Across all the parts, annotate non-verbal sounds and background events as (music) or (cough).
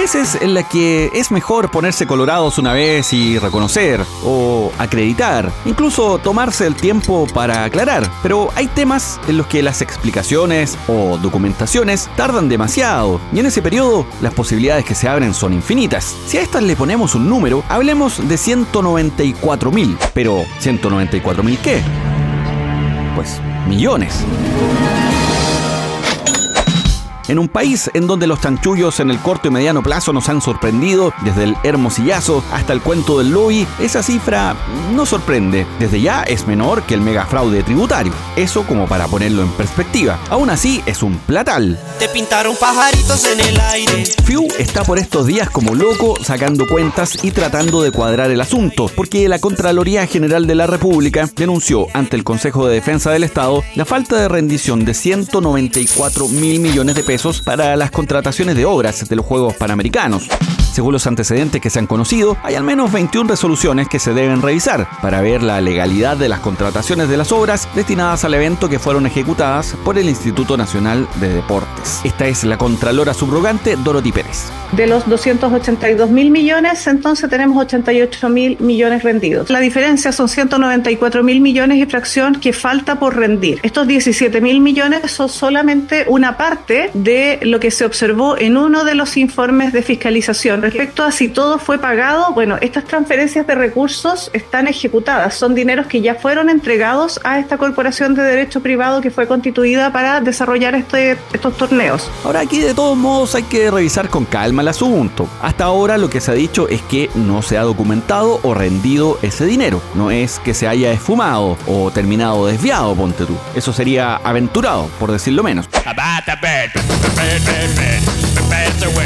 Veces en las que es mejor ponerse colorados una vez y reconocer o acreditar, incluso tomarse el tiempo para aclarar, pero hay temas en los que las explicaciones o documentaciones tardan demasiado y en ese periodo las posibilidades que se abren son infinitas. Si a estas le ponemos un número, hablemos de 194 mil, pero 194 mil qué? Pues millones. En un país en donde los chanchullos en el corto y mediano plazo nos han sorprendido, desde el hermosillazo hasta el cuento del lobby, esa cifra no sorprende. Desde ya es menor que el megafraude tributario. Eso como para ponerlo en perspectiva. Aún así es un platal. Te pintaron pajaritos en el aire. Fiu está por estos días como loco sacando cuentas y tratando de cuadrar el asunto, porque la Contraloría General de la República denunció ante el Consejo de Defensa del Estado la falta de rendición de 194 mil millones de pesos para las contrataciones de obras de los Juegos Panamericanos. Según los antecedentes que se han conocido, hay al menos 21 resoluciones que se deben revisar para ver la legalidad de las contrataciones de las obras destinadas al evento que fueron ejecutadas por el Instituto Nacional de Deportes. Esta es la Contralora subrogante Dorothy Pérez. De los 282 mil millones, entonces tenemos 88 mil millones rendidos. La diferencia son 194 mil millones y fracción que falta por rendir. Estos 17 mil millones son solamente una parte de lo que se observó en uno de los informes de fiscalización Respecto a si todo fue pagado, bueno, estas transferencias de recursos están ejecutadas, son dineros que ya fueron entregados a esta corporación de derecho privado que fue constituida para desarrollar este, estos torneos. Ahora aquí de todos modos hay que revisar con calma el asunto. Hasta ahora lo que se ha dicho es que no se ha documentado o rendido ese dinero, no es que se haya esfumado o terminado desviado, ponte tú. Eso sería aventurado, por decirlo menos.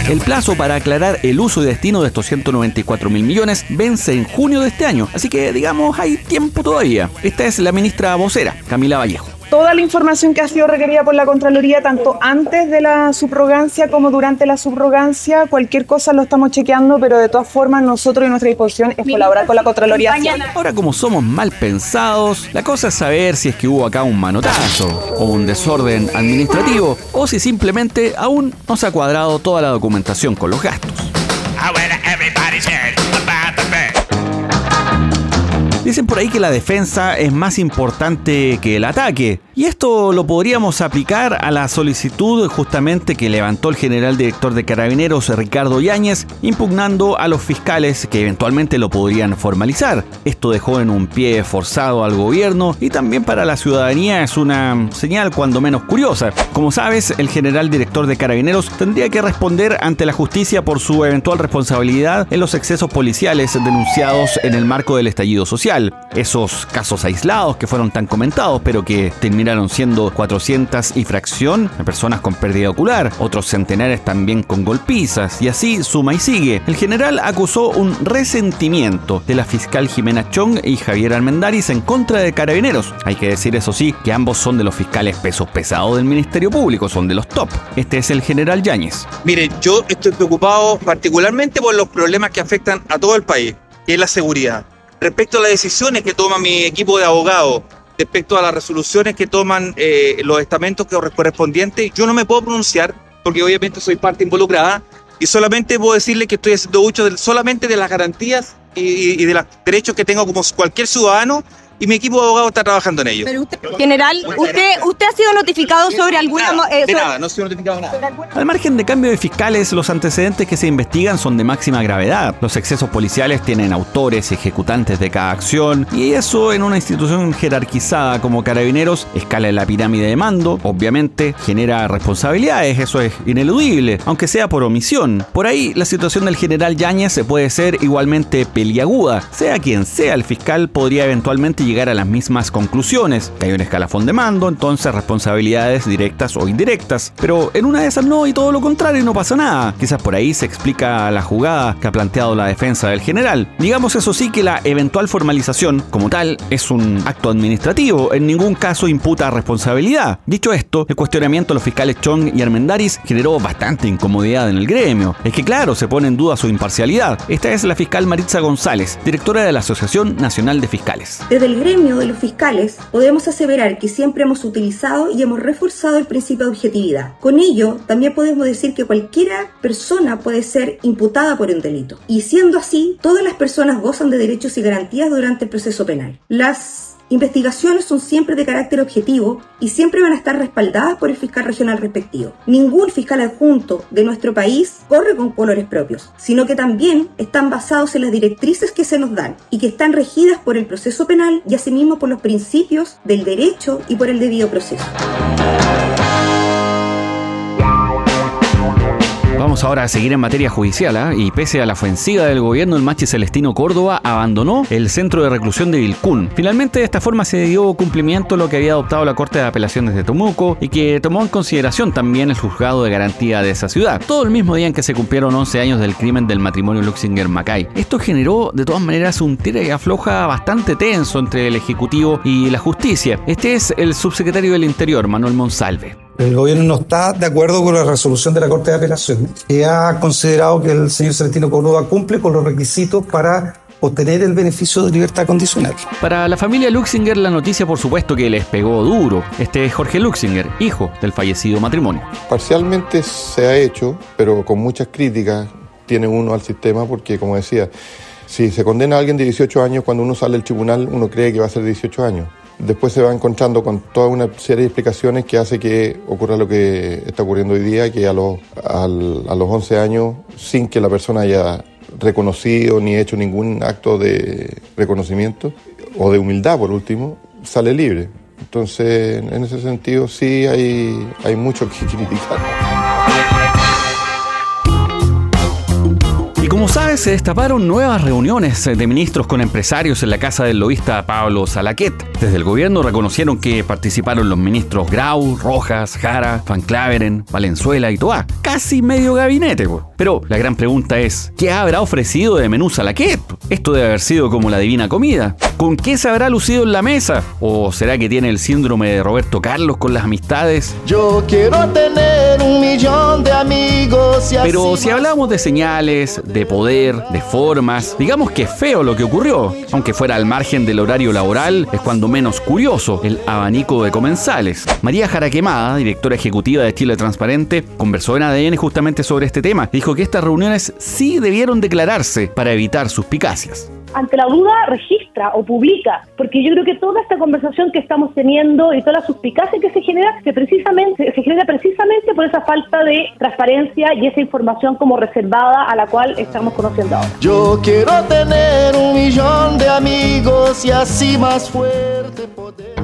El plazo para aclarar el uso y destino de estos 194 mil millones vence en junio de este año, así que digamos hay tiempo todavía. Esta es la ministra vocera, Camila Vallejo toda la información que ha sido requerida por la Contraloría, tanto antes de la subrogancia como durante la subrogancia. Cualquier cosa lo estamos chequeando, pero de todas formas nosotros y nuestra disposición es colaborar con la Contraloría. Ahora como somos mal pensados, la cosa es saber si es que hubo acá un manotazo o un desorden administrativo o si simplemente aún no se ha cuadrado toda la documentación con los gastos. Dicen por ahí que la defensa es más importante que el ataque. Y esto lo podríamos aplicar a la solicitud justamente que levantó el general director de Carabineros Ricardo Yáñez, impugnando a los fiscales que eventualmente lo podrían formalizar. Esto dejó en un pie forzado al gobierno y también para la ciudadanía es una señal cuando menos curiosa. Como sabes, el general director de Carabineros tendría que responder ante la justicia por su eventual responsabilidad en los excesos policiales denunciados en el marco del estallido social. Esos casos aislados que fueron tan comentados pero que terminaron siendo 400 y fracción de personas con pérdida ocular, otros centenares también con golpizas, y así suma y sigue. El general acusó un resentimiento de la fiscal Jimena Chong y Javier Almendaris en contra de carabineros. Hay que decir, eso sí, que ambos son de los fiscales pesos pesados del Ministerio Público, son de los top. Este es el general Yáñez. Mire, yo estoy preocupado particularmente por los problemas que afectan a todo el país, que es la seguridad. Respecto a las decisiones que toma mi equipo de abogados, respecto a las resoluciones que toman eh, los estamentos correspondientes, yo no me puedo pronunciar porque obviamente soy parte involucrada y solamente puedo decirle que estoy haciendo uso solamente de las garantías y de los derechos que tengo como cualquier ciudadano y mi equipo de abogados está trabajando en ello. general, usted, usted ha sido notificado sobre alguna... Eh, nada, no ha sido notificado nada. Al margen de cambio de fiscales, los antecedentes que se investigan son de máxima gravedad. Los excesos policiales tienen autores y ejecutantes de cada acción, y eso en una institución jerarquizada como Carabineros escala en la pirámide de mando, obviamente genera responsabilidades, eso es ineludible, aunque sea por omisión. Por ahí, la situación del general Yáñez puede ser igualmente peliaguda. Sea quien sea el fiscal, podría eventualmente llegar a las mismas conclusiones, que hay un escalafón de mando, entonces responsabilidades directas o indirectas. Pero en una de esas no y todo lo contrario no pasa nada. Quizás por ahí se explica la jugada que ha planteado la defensa del general. Digamos eso sí que la eventual formalización, como tal, es un acto administrativo, en ningún caso imputa responsabilidad. Dicho esto, el cuestionamiento a los fiscales Chong y Armendaris generó bastante incomodidad en el gremio. Es que claro, se pone en duda su imparcialidad. Esta es la fiscal Maritza González, directora de la Asociación Nacional de Fiscales. Desde el gremio de los fiscales podemos aseverar que siempre hemos utilizado y hemos reforzado el principio de objetividad. Con ello, también podemos decir que cualquiera persona puede ser imputada por un delito. Y siendo así, todas las personas gozan de derechos y garantías durante el proceso penal. Las investigaciones son siempre de carácter objetivo y siempre van a estar respaldadas por el fiscal regional respectivo. Ningún fiscal adjunto de nuestro país corre con colores propios, sino que también están basados en las directrices que se nos dan y que están regidas por el proceso penal y asimismo por los principios del derecho y por el debido proceso. Vamos ahora a seguir en materia judicial, ¿ah? y pese a la ofensiva del gobierno, el Machi Celestino Córdoba abandonó el centro de reclusión de Vilcún. Finalmente, de esta forma se dio cumplimiento a lo que había adoptado la Corte de Apelaciones de Tomuco y que tomó en consideración también el juzgado de garantía de esa ciudad. Todo el mismo día en que se cumplieron 11 años del crimen del matrimonio Luxinger-Macay. Esto generó, de todas maneras, un tira y afloja bastante tenso entre el Ejecutivo y la Justicia. Este es el subsecretario del Interior, Manuel Monsalve. El gobierno no está de acuerdo con la resolución de la Corte de Apelaciones, que ha considerado que el señor Celestino Córdoba cumple con los requisitos para obtener el beneficio de libertad condicional. Para la familia Luxinger la noticia por supuesto que les pegó duro. Este es Jorge Luxinger, hijo del fallecido matrimonio. Parcialmente se ha hecho, pero con muchas críticas tiene uno al sistema porque, como decía, si se condena a alguien de 18 años, cuando uno sale del tribunal uno cree que va a ser 18 años después se va encontrando con toda una serie de explicaciones que hace que ocurra lo que está ocurriendo hoy día, que a los, a los 11 años, sin que la persona haya reconocido ni hecho ningún acto de reconocimiento o de humildad, por último, sale libre. Entonces, en ese sentido, sí hay, hay mucho que (laughs) criticar. Como sabes, se destaparon nuevas reuniones de ministros con empresarios en la casa del lobista Pablo Salaquet. Desde el gobierno reconocieron que participaron los ministros Grau, Rojas, Jara, Van Claveren, Valenzuela y Toá. Casi medio gabinete. Pero la gran pregunta es, ¿qué habrá ofrecido de menú Salaquet? Esto debe haber sido como la divina comida. ¿Con qué se habrá lucido en la mesa? ¿O será que tiene el síndrome de Roberto Carlos con las amistades? Yo quiero tener un millón de amigos y Pero si hablamos de señales, de poder, de formas. Digamos que feo lo que ocurrió, aunque fuera al margen del horario laboral, es cuando menos curioso el abanico de comensales. María Jaraquemada, directora ejecutiva de Chile Transparente, conversó en ADN justamente sobre este tema. Dijo que estas reuniones sí debieron declararse para evitar suspicacias ante la duda registra o publica, porque yo creo que toda esta conversación que estamos teniendo y toda la suspicacia que se genera se precisamente se genera precisamente por esa falta de transparencia y esa información como reservada a la cual estamos conociendo ahora. Yo quiero tener un millón de amigos y así más fuerte poder